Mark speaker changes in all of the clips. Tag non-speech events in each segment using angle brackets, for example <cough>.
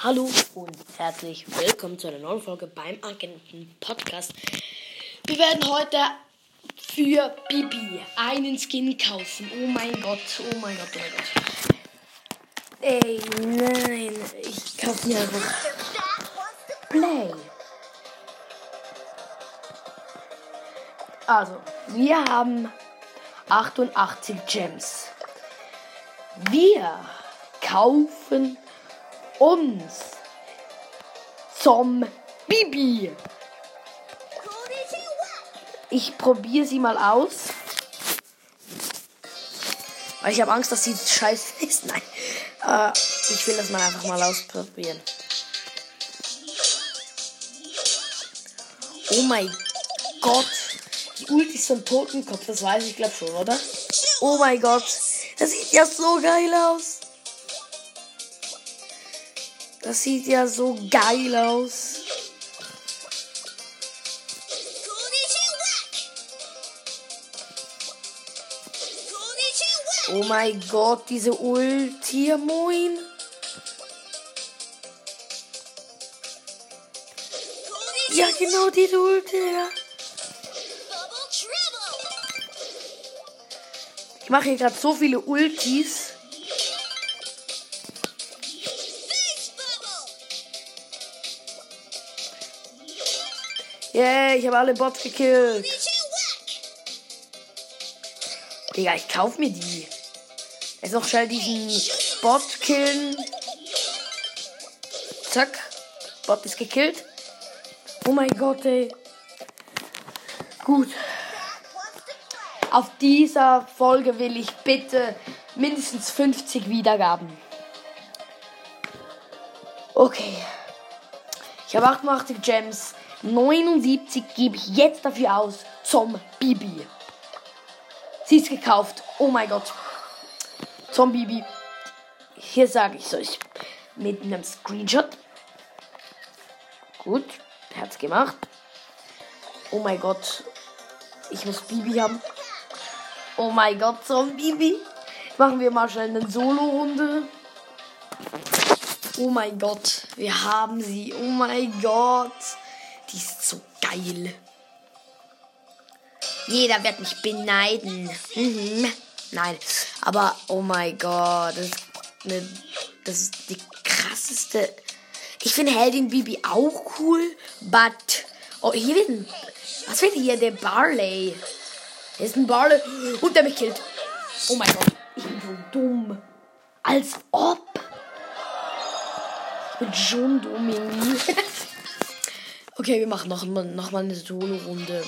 Speaker 1: Hallo und herzlich willkommen zu einer neuen Folge beim Agenten Podcast. Wir werden heute für Bibi einen Skin kaufen. Oh mein Gott, oh mein Gott, oh mein Gott. Ey, nein, ich kaufe mir einfach Play. Also, wir haben 88 Gems. Wir kaufen uns zum Bibi. Ich probiere sie mal aus. Weil ich habe Angst, dass sie scheiße <laughs> ist. Nein. Äh, ich will das mal einfach mal ausprobieren. Oh mein Gott. Die Ulti ist so ein Totenkopf, das weiß ich glaube schon, oder? Oh mein Gott. Das sieht ja so geil aus. Das sieht ja so geil aus. Oh mein Gott, diese Ulti, moin. Ja, genau, diese Ulti, ja. Ich mache hier gerade so viele Ultis. Yeah, ich habe alle Bots gekillt. Digga, ich kauf mir die. Jetzt noch schnell diesen Bot killen. Zack. Bot ist gekillt. Oh mein Gott, ey. Gut. Auf dieser Folge will ich bitte mindestens 50 Wiedergaben. Okay. Ich habe 88 Gems. 79 gebe ich jetzt dafür aus zum Bibi. Sie ist gekauft. Oh mein Gott. Zum Bibi. Hier sage ich es euch mit einem Screenshot. Gut. Herz gemacht. Oh mein Gott. Ich muss Bibi haben. Oh mein Gott, zum Bibi. Machen wir mal schnell eine Solo-Runde. Oh mein Gott, wir haben sie. Oh mein Gott. Geil. Jeder wird mich beneiden. Mhm. Nein, aber oh mein Gott, das ist, eine, das ist die krasseste. Ich finde Heldin Bibi auch cool, but oh hier wird ein, was wird hier der Barley? Hier ist ein Barley und der mich killt. Oh mein Gott, ich bin so dumm. Als ob. Ich bin schon dumm. <laughs> okay, wir machen noch, noch mal eine Solo-Runde.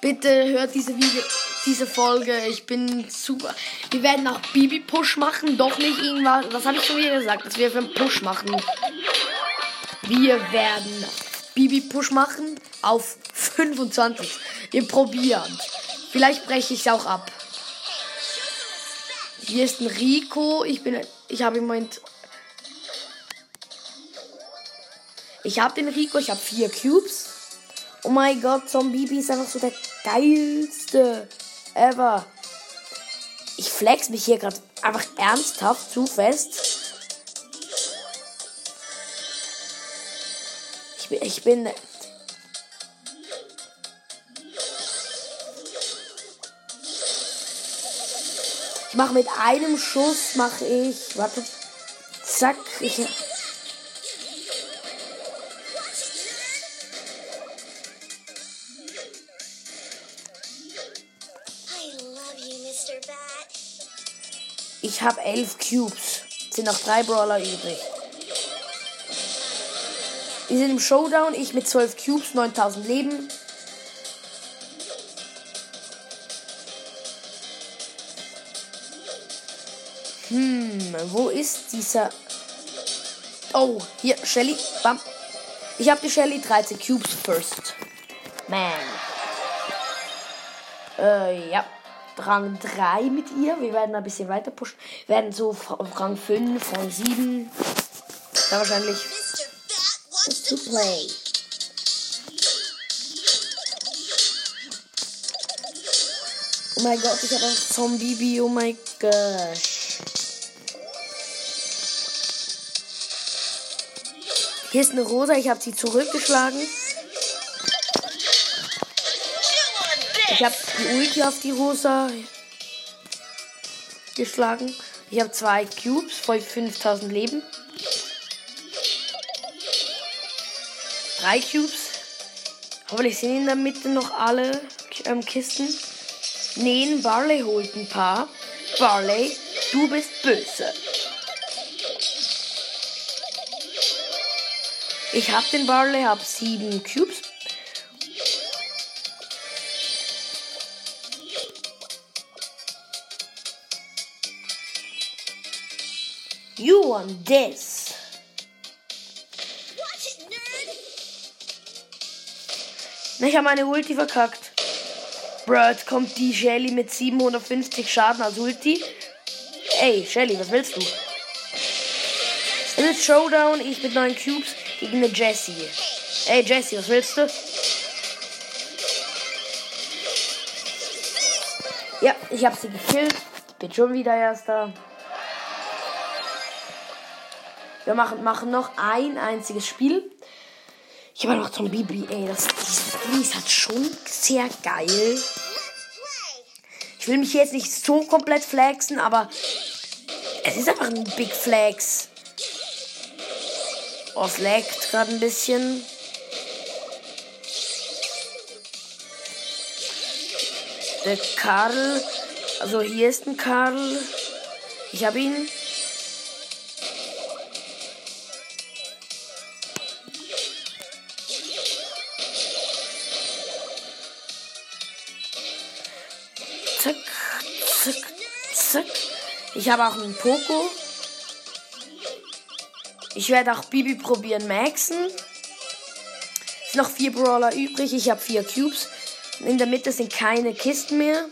Speaker 1: Bitte hört diese Video, diese Folge. Ich bin super. Wir werden auch Bibi Push machen, doch nicht irgendwas. Was habe ich schon wieder gesagt, dass wir für einen Push machen? Wir werden Bibi Push machen auf 25. Wir probieren. Vielleicht breche ich es auch ab. Hier ist ein Rico. Ich bin. Ich habe im Moment. Ich habe den Rico. Ich habe vier Cubes. Oh mein Gott, Zombie ist einfach so der geilste ever. Ich flex mich hier gerade einfach ernsthaft zu fest. Ich bin, ich bin Ich mache mit einem Schuss mache ich, warte, zack, ich Ich habe elf Cubes. Sind noch drei Brawler übrig. Wir sind im Showdown. Ich mit 12 Cubes, 9000 Leben. Hm, wo ist dieser... Oh, hier, Shelly. Bam. Ich habe die Shelly 13 Cubes first. Man. Äh, ja. Rang 3 mit ihr. Wir werden ein bisschen weiter pushen. Wir werden so Rang 5, Rang 7. Da wahrscheinlich. To play. Oh mein Gott, ich habe ein Zombie, oh mein Gott. Hier ist eine Rosa, ich habe sie zurückgeschlagen. Ich habe die Ulti auf die Rosa geschlagen. Ich habe zwei Cubes voll 5000 Leben. Drei Cubes. Hoffentlich sind in der Mitte noch alle ähm, Kisten. Nähen, Barley holt ein paar. Barley, du bist böse. Ich hab den Barley, hab sieben Cubes. You want this. Ich habe meine Ulti verkackt. Bird kommt die Shelly mit 750 Schaden als Ulti. Ey, Shelly, was willst du? Es ist Showdown, ich mit 9 Cubes gegen eine Jessie. Ey, Jessie, was willst du? Ja, ich habe sie gekillt. Bin schon wieder erster. Wir machen, machen noch ein einziges Spiel. Ich habe noch zum ey, das, dieses Spiel ist halt schon sehr geil. Ich will mich jetzt nicht so komplett flexen, aber es ist einfach ein Big Flex. Oh, es laggt gerade ein bisschen. Der Karl, also hier ist ein Karl. Ich habe ihn. Zack. Ich habe auch einen Poco. Ich werde auch Bibi probieren, maxen. Es sind noch vier Brawler übrig. Ich habe vier Cubes. In der Mitte sind keine Kisten mehr.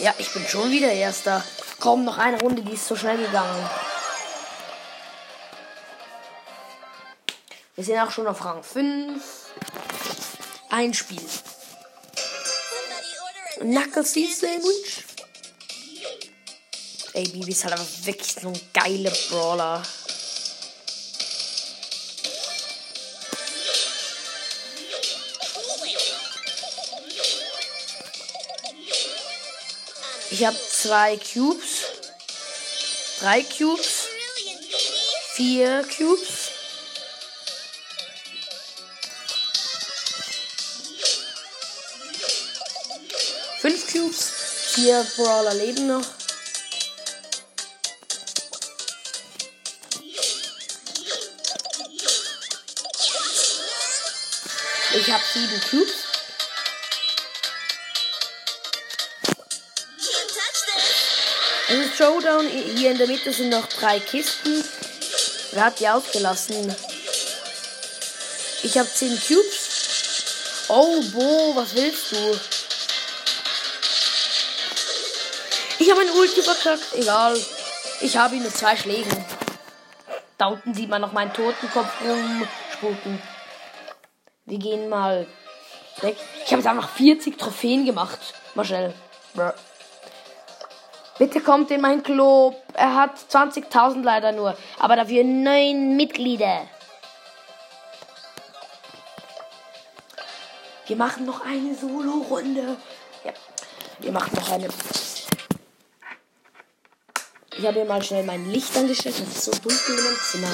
Speaker 1: Ja, ich bin schon wieder Erster. Kaum noch eine Runde, die ist so schnell gegangen. Wir sind auch schon auf Rang 5. Ein Spiel. Knuckleseed Sandwich. Ey, Bibi ist halt einfach wirklich so ein geiler Brawler. Ich habe zwei Cubes. Drei Cubes. Vier Cubes. Cubes. Vier Brawler leben noch. Ich habe sieben Cubes. Es ist Showdown. Hier in der Mitte sind noch drei Kisten. Wer hat die ausgelassen? Ich habe zehn Cubes. Oh, Bo, was willst du? Ich habe ein Ulti verkackt. Egal. Ich habe ihn mit zwei Schlägen. Da unten sieht man noch meinen Totenkopf rumspucken. Wir gehen mal weg. Ich habe jetzt einfach 40 Trophäen gemacht. Mal schnell. Bitte kommt in mein Club. Er hat 20.000 leider nur. Aber dafür neun Mitglieder. Wir machen noch eine Solo-Runde. Ja. Wir machen noch eine. Ich habe hier mal schnell mein Licht angestellt. Das ist so dunkel in meinem Zimmer.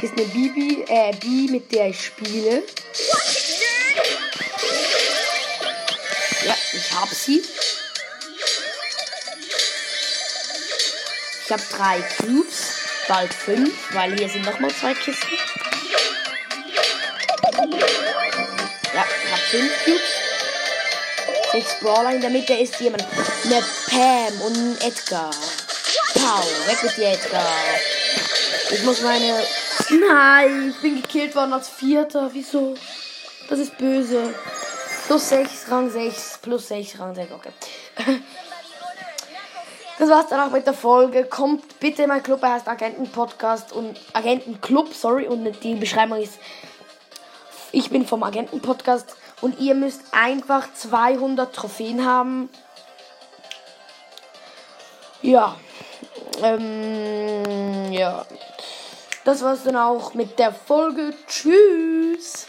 Speaker 1: Hier ist eine Bibi, äh, Bi, mit der ich spiele. Ja, ich hab sie. Ich habe drei Cubes, bald fünf, weil hier sind nochmal zwei Kisten. Ja, ich habe fünf Cubes. Sechs Brawler in der Mitte ist jemand. Eine Pam und ein Edgar. Pow, weg mit dir, Edgar. Ich muss meine. Nein, ich bin gekillt worden als Vierter. Wieso? Das ist böse. Plus 6, Rang 6, plus 6, Rang 6, okay. <laughs> Das war's dann auch mit der Folge. Kommt bitte in mein Club, er heißt Agenten-Podcast und Agenten-Club, sorry, und die Beschreibung ist, ich bin vom Agenten-Podcast und ihr müsst einfach 200 Trophäen haben. Ja. Ähm, ja. Das war's dann auch mit der Folge. Tschüss.